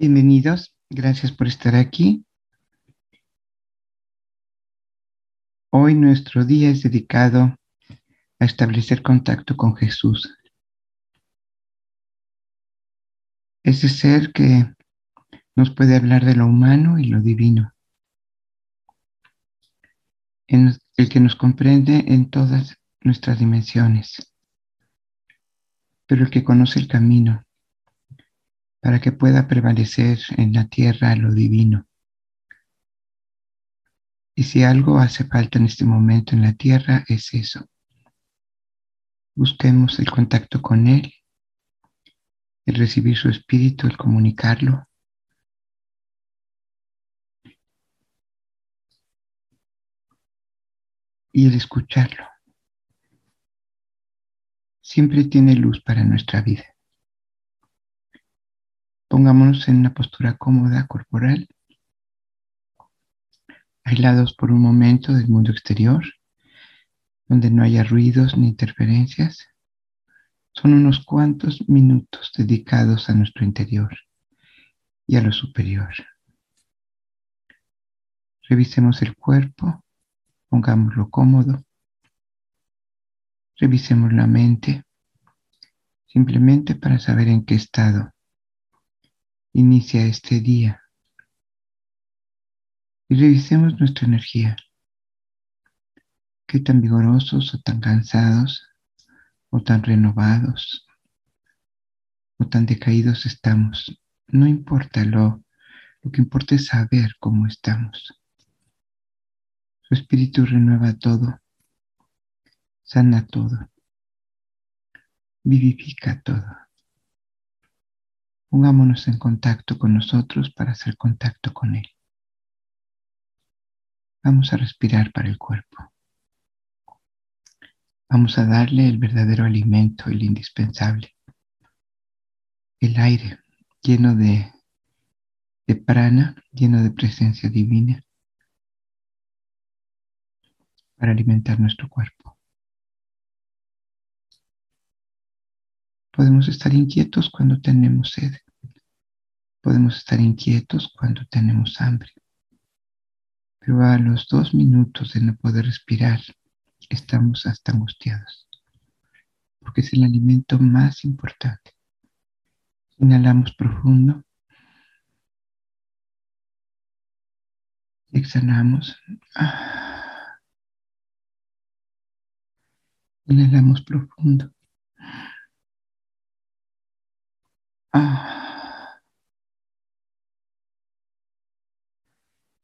Bienvenidos, gracias por estar aquí. Hoy nuestro día es dedicado a establecer contacto con Jesús. Ese ser que nos puede hablar de lo humano y lo divino. el que nos comprende en todas nuestras dimensiones, pero el que conoce el camino para que pueda prevalecer en la tierra lo divino. Y si algo hace falta en este momento en la tierra es eso. Busquemos el contacto con Él, el recibir su espíritu, el comunicarlo. Y el escucharlo. Siempre tiene luz para nuestra vida. Pongámonos en una postura cómoda corporal, aislados por un momento del mundo exterior, donde no haya ruidos ni interferencias. Son unos cuantos minutos dedicados a nuestro interior y a lo superior. Revisemos el cuerpo, pongámoslo cómodo. Revisemos la mente, simplemente para saber en qué estado inicia este día. Y revisemos nuestra energía. ¿Qué tan vigorosos o tan cansados o tan renovados o tan decaídos estamos? No importa lo, lo que importa es saber cómo estamos. Su espíritu renueva todo, sana todo, vivifica todo. Pongámonos en contacto con nosotros para hacer contacto con Él. Vamos a respirar para el cuerpo. Vamos a darle el verdadero alimento, el indispensable. El aire lleno de, de prana, lleno de presencia divina, para alimentar nuestro cuerpo. Podemos estar inquietos cuando tenemos sed. Podemos estar inquietos cuando tenemos hambre. Pero a los dos minutos de no poder respirar, estamos hasta angustiados. Porque es el alimento más importante. Inhalamos profundo. Exhalamos. Inhalamos profundo.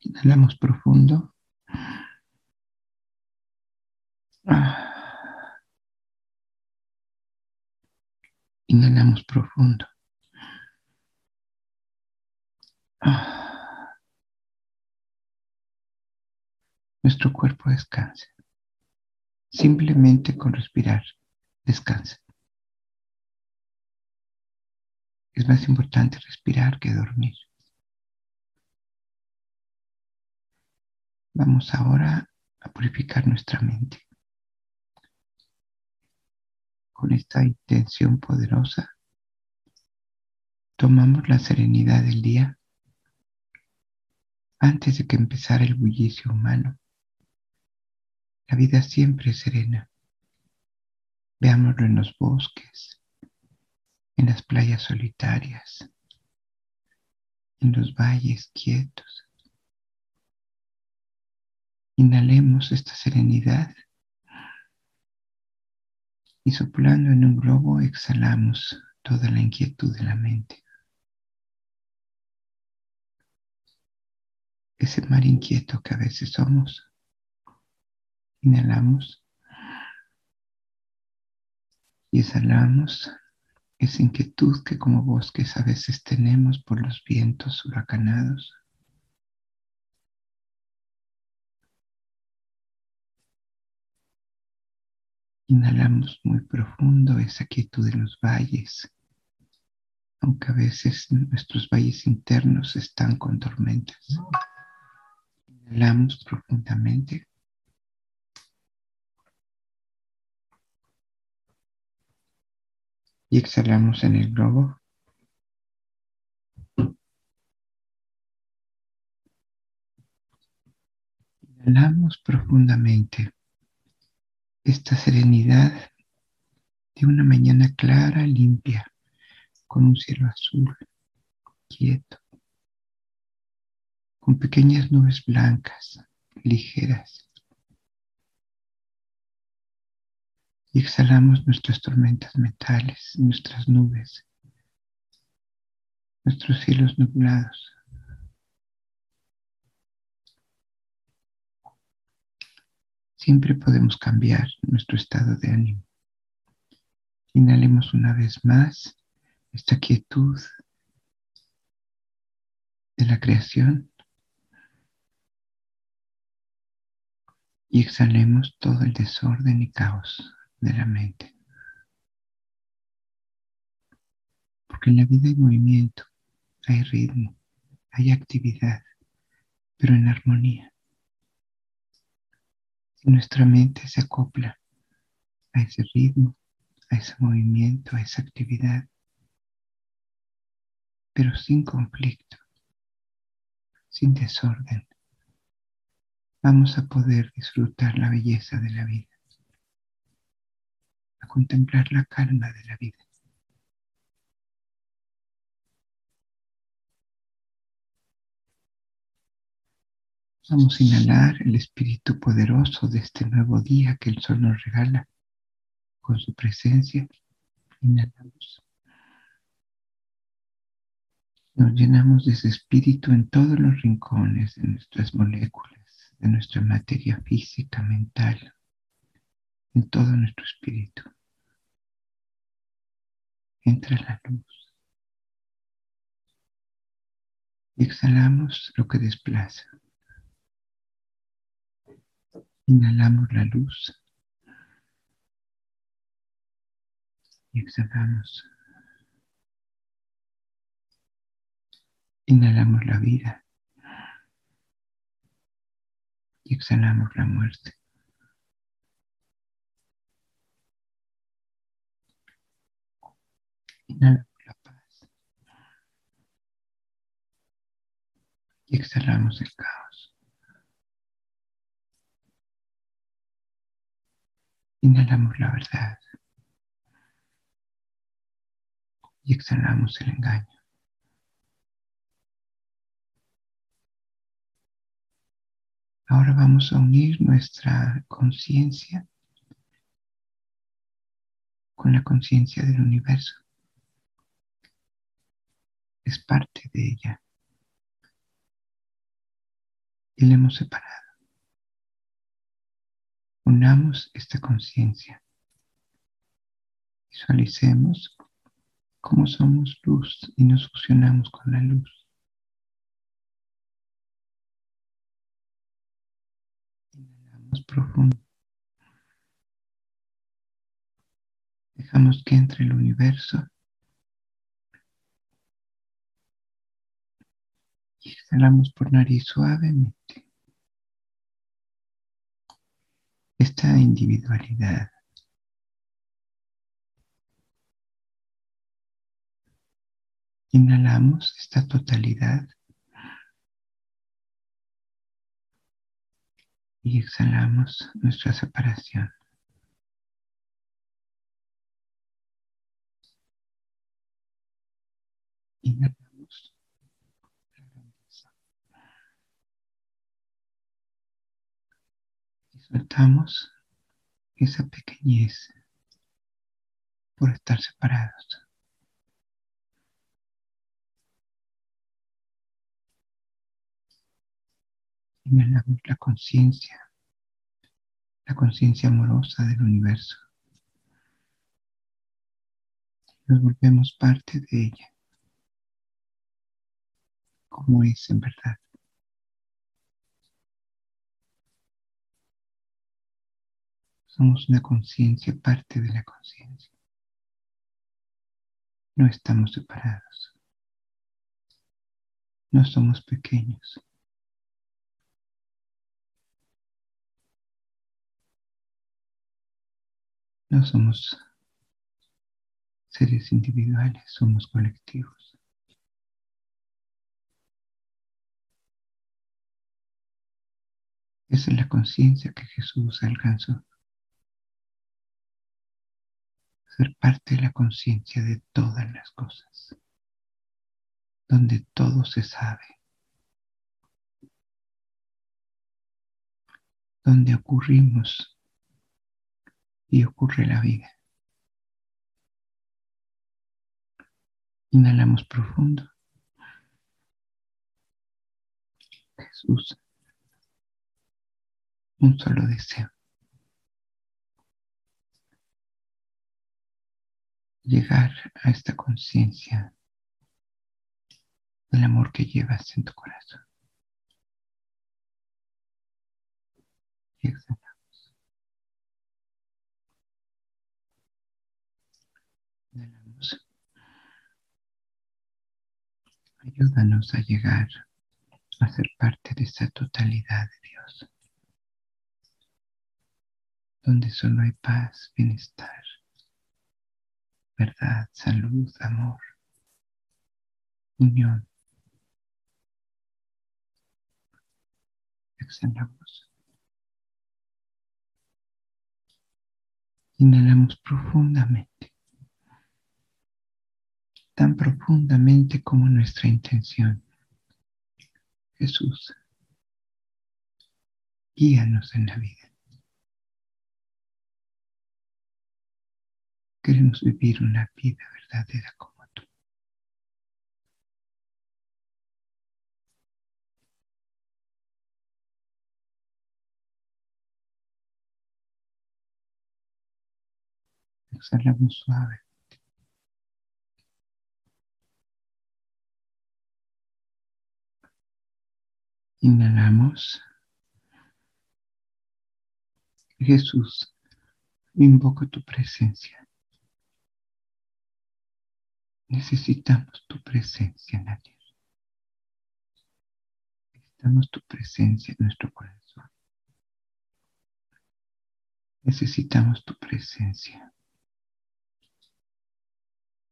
Inhalamos profundo. Inhalamos profundo. Nuestro cuerpo descansa. Simplemente con respirar, descansa. Es más importante respirar que dormir. Vamos ahora a purificar nuestra mente. Con esta intención poderosa, tomamos la serenidad del día antes de que empezara el bullicio humano. La vida siempre es serena. Veámoslo en los bosques, en las playas solitarias, en los valles quietos. Inhalemos esta serenidad y soplando en un globo exhalamos toda la inquietud de la mente. Ese mar inquieto que a veces somos. Inhalamos y exhalamos esa inquietud que como bosques a veces tenemos por los vientos huracanados. Inhalamos muy profundo esa quietud de los valles, aunque a veces nuestros valles internos están con tormentas. Inhalamos profundamente. y exhalamos en el globo. Inhalamos profundamente esta serenidad de una mañana clara, limpia, con un cielo azul, quieto, con pequeñas nubes blancas, ligeras, Y exhalamos nuestras tormentas mentales, nuestras nubes, nuestros cielos nublados. Siempre podemos cambiar nuestro estado de ánimo. Inhalemos una vez más esta quietud de la creación y exhalemos todo el desorden y caos de la mente. Porque en la vida hay movimiento, hay ritmo, hay actividad, pero en armonía. Nuestra mente se acopla a ese ritmo, a ese movimiento, a esa actividad, pero sin conflicto, sin desorden, vamos a poder disfrutar la belleza de la vida, a contemplar la calma de la vida. Vamos a inhalar el espíritu poderoso de este nuevo día que el sol nos regala con su presencia. Inhalamos. Nos llenamos de ese espíritu en todos los rincones de nuestras moléculas de nuestra materia física, mental, en todo nuestro espíritu. Entra la luz. Y exhalamos lo que desplaza. Inhalamos la luz. Y exhalamos. Inhalamos la vida y exhalamos la muerte. Inhalamos la paz y exhalamos el caos. Inhalamos la verdad y exhalamos el engaño. Ahora vamos a unir nuestra conciencia con la conciencia del universo. Es parte de ella. Y la hemos separado. Unamos esta conciencia. Visualicemos cómo somos luz y nos fusionamos con la luz. profundo. Dejamos que entre el universo exhalamos por nariz suavemente. Esta individualidad Inhalamos esta totalidad y exhalamos nuestra separación. Inhalamos la grandeza. Y esa pequeñez por estar separados. Inhalamos la conciencia, la conciencia amorosa del universo. Nos volvemos parte de ella, como es en verdad. Somos una conciencia, parte de la conciencia. No estamos separados. No somos pequeños. No somos seres individuales, somos colectivos. Esa es la conciencia que Jesús alcanzó. Ser parte de la conciencia de todas las cosas, donde todo se sabe, donde ocurrimos y ocurre la vida. Inhalamos profundo. Jesús, un solo deseo. Llegar a esta conciencia del amor que llevas en tu corazón. Y exhalamos. Inhalamos. Ayúdanos a llegar a ser parte de esa totalidad de Dios, donde solo hay paz, bienestar, verdad, salud, amor, unión. Exhalamos. Inhalamos profundamente, tan profundamente como nuestra intención. Jesús, guíanos en la vida. Queremos vivir una vida verdadera como tú. Exhalamos suave. Inhalamos. Jesús, invoco tu presencia. Necesitamos tu presencia tierra. Necesitamos tu presencia en nuestro corazón. Necesitamos tu presencia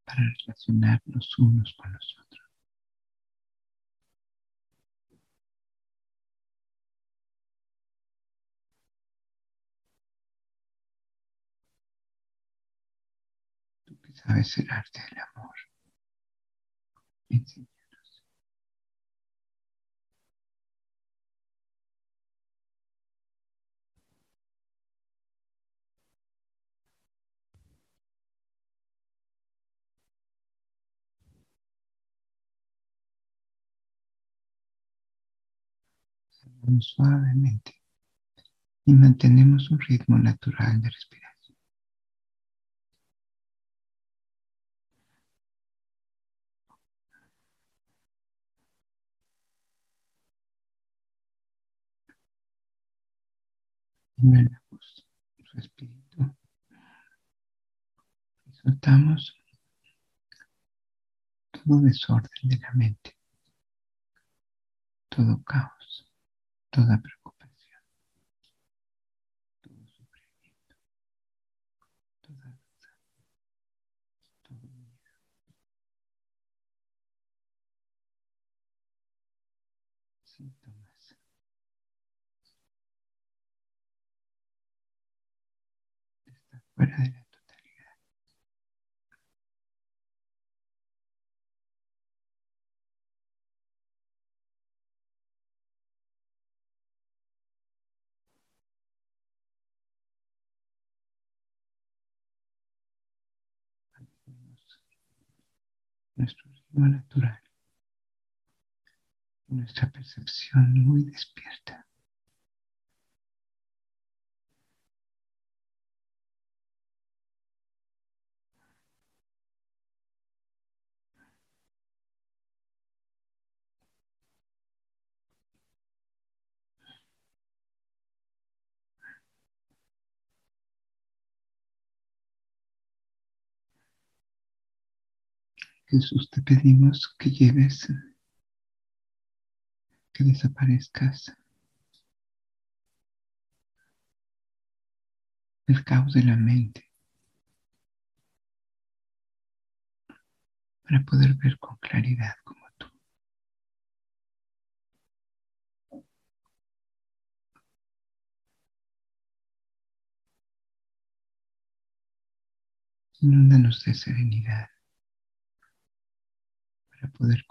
para relacionarnos unos con los otros. Sabes el arte del amor. Enséñanos. Suavemente y mantenemos un ritmo natural de respiración. Inhalamos su espíritu y soltamos todo desorden de la mente, todo caos, toda preocupación, todo sufrimiento, toda duda, todo miedo. Síntomas. Fuera de la totalidad. Nuestro ritmo natural nuestra percepción muy despierta. Jesús, te pedimos que lleves, que desaparezcas el caos de la mente para poder ver con claridad como tú. Inúndanos de serenidad para poder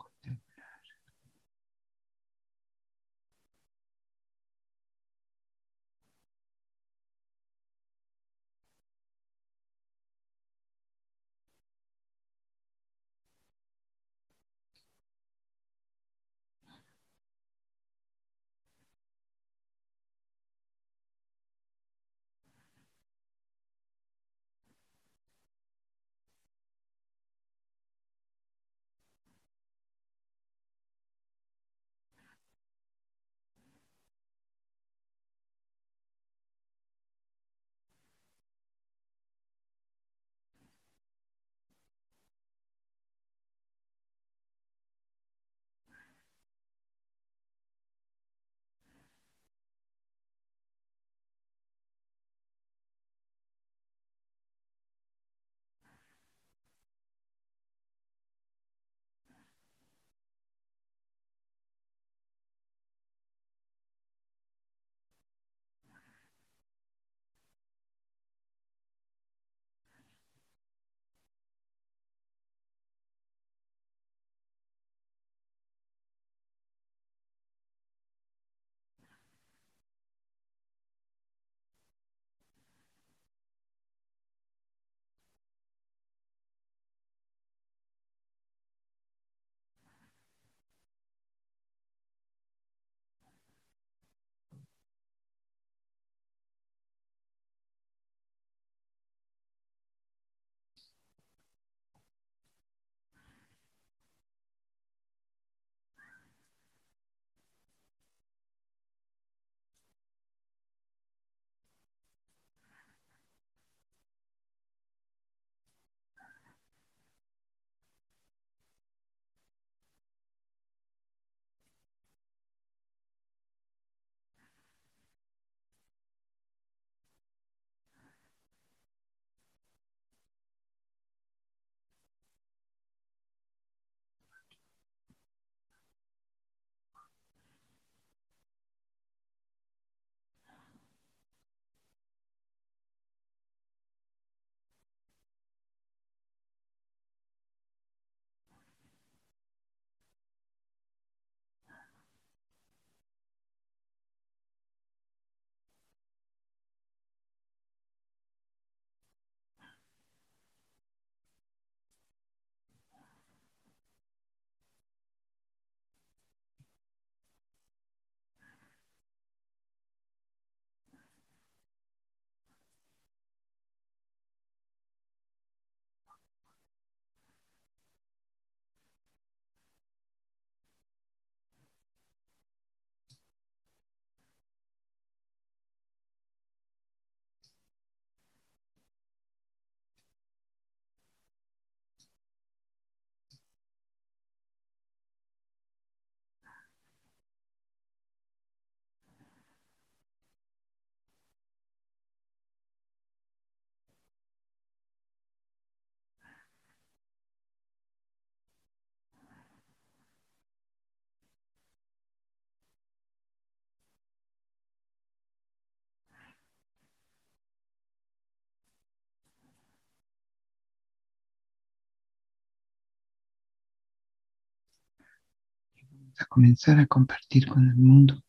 a comenzar a compartir con el mundo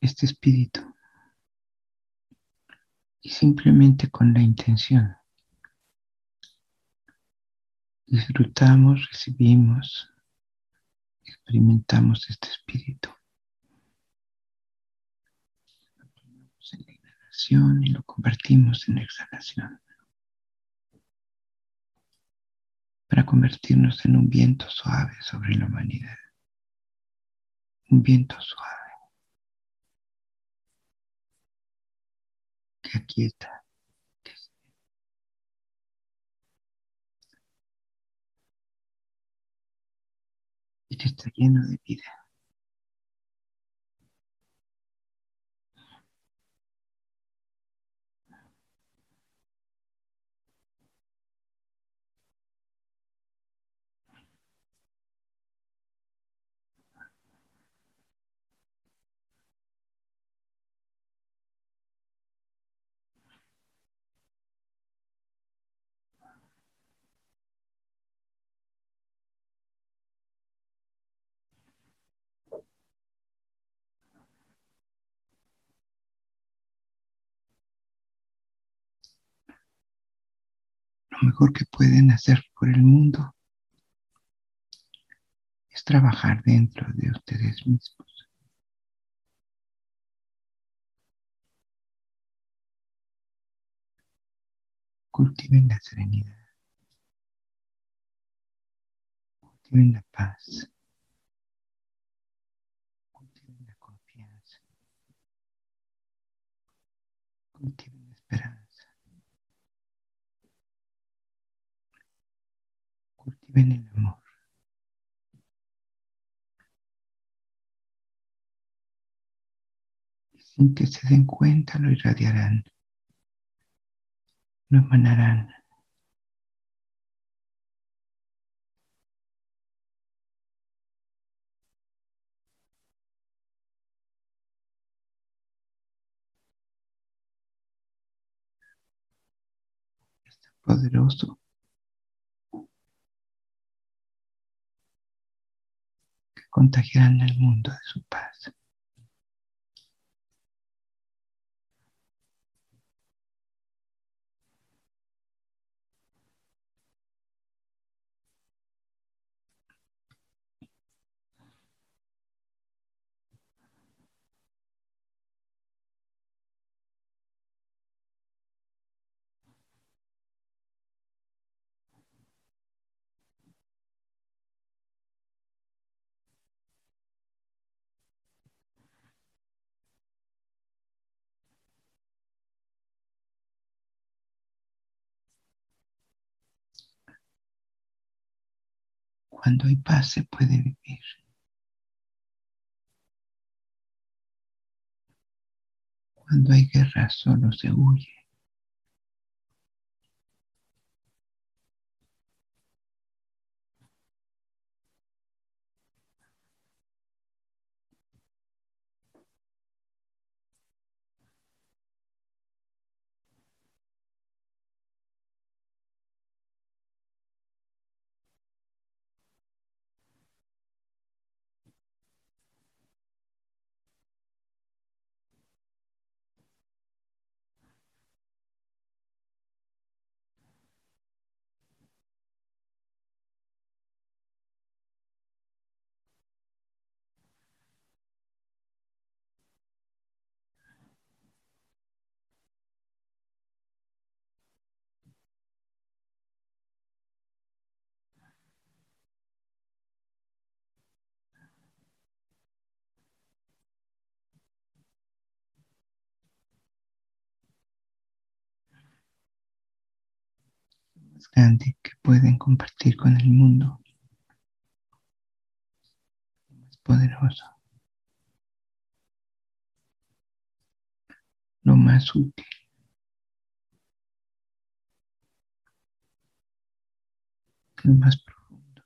este espíritu y simplemente con la intención. Disfrutamos, recibimos, experimentamos este espíritu. en la inhalación y lo compartimos en la exhalación. Para convertirnos en un viento suave sobre la humanidad. Un viento suave que aquieta, y que está lleno de vida. Lo mejor que pueden hacer por el mundo es trabajar dentro de ustedes mismos. Cultiven la serenidad. Cultiven la paz. Cultiven la confianza. Cultiven la esperanza. Cultiven el amor. Sin que se den cuenta lo irradiarán. Lo emanarán. poderoso contagiarán el mundo de su paz. Cuando hay paz se puede vivir. Cuando hay guerra solo se huye. Más grande que pueden compartir con el mundo, más poderoso, lo más útil. Lo más profundo.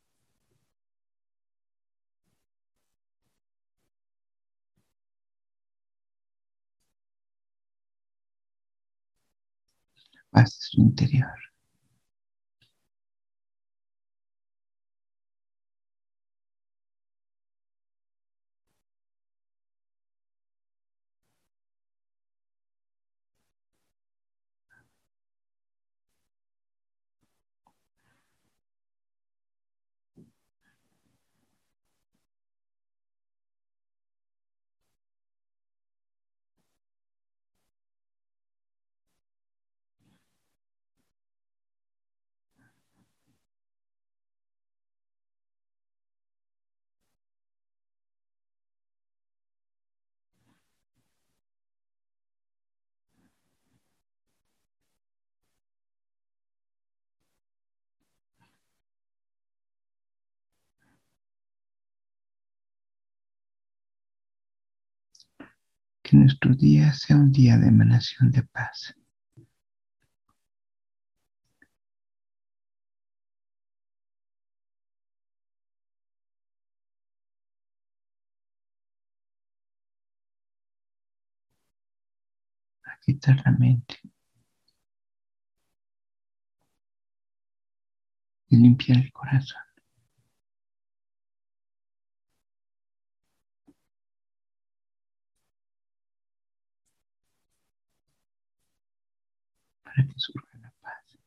La paz su interior. Que nuestro día sea un día de emanación de paz. Quitar la mente y limpiar el corazón. para que surja la paz.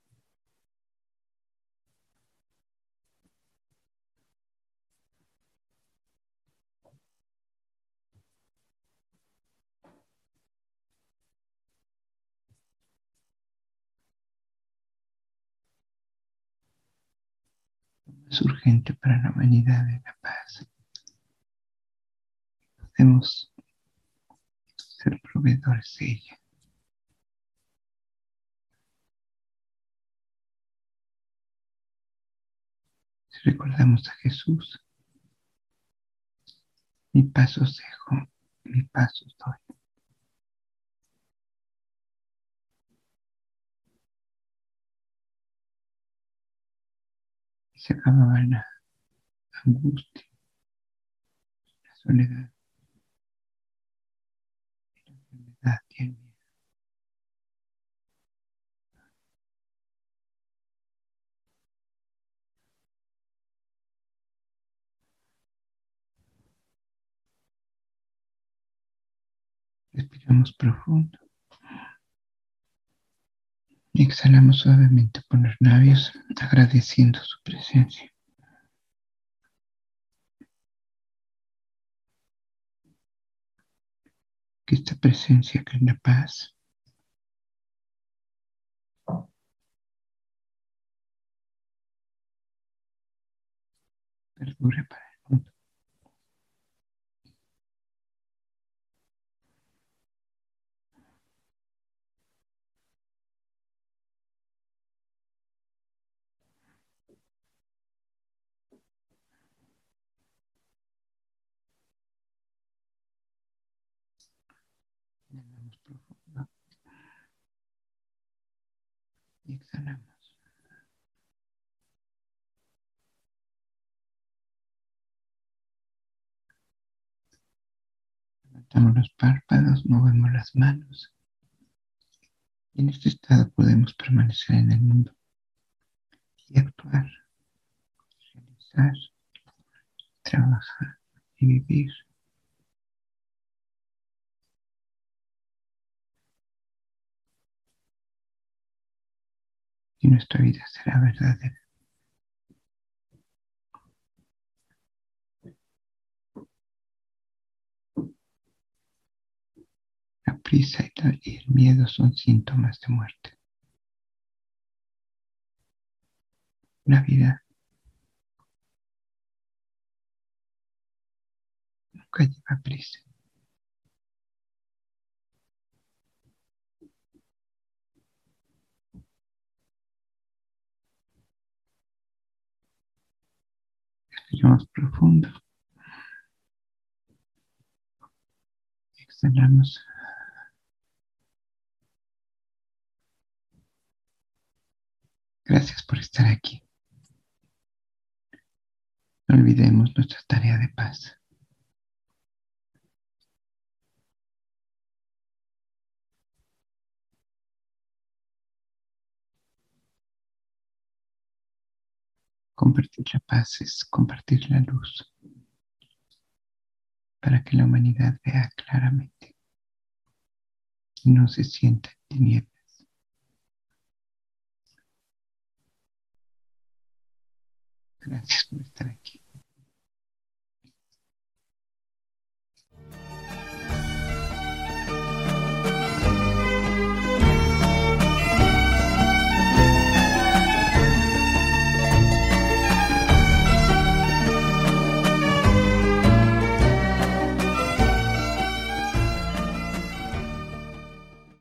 Es urgente para la humanidad de la paz. Podemos ser proveedores de ella. Recordamos a Jesús, mi paso dejo, mi paso doy. se acababa la angustia, la soledad, Respiramos profundo. Exhalamos suavemente por los labios, agradeciendo su presencia. Que esta presencia, que es la paz, perdure para el mundo. Inhalamos profundo y exhalamos. Levantamos los párpados, movemos las manos. Y en este estado podemos permanecer en el mundo y actuar, realizar, trabajar y vivir. Y nuestra vida será verdadera. La prisa y el miedo son síntomas de muerte. La vida nunca lleva prisa. Respiramos profundo. Exhalamos. Gracias por estar aquí. No olvidemos nuestra tarea de paz. Compartir la paz es compartir la luz para que la humanidad vea claramente y no se sienta en tinieblas. Por estar aquí.